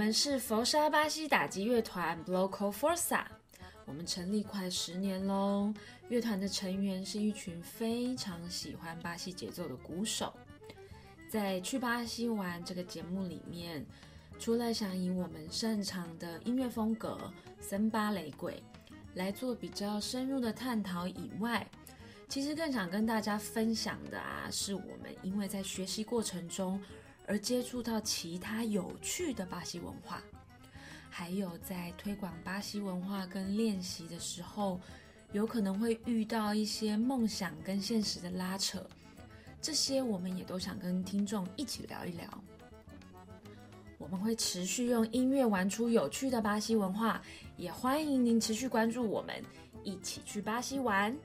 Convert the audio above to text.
我们是佛沙巴西打击乐团 Bloco Força，我们成立快十年喽。乐团的成员是一群非常喜欢巴西节奏的鼓手。在去巴西玩这个节目里面，除了想以我们擅长的音乐风格森巴雷鬼来做比较深入的探讨以外，其实更想跟大家分享的啊，是我们因为在学习过程中而接触到其他有趣的巴西文化，还有在推广巴西文化跟练习的时候，有可能会遇到一些梦想跟现实的拉扯。这些我们也都想跟听众一起聊一聊。我们会持续用音乐玩出有趣的巴西文化，也欢迎您持续关注我们，一起去巴西玩。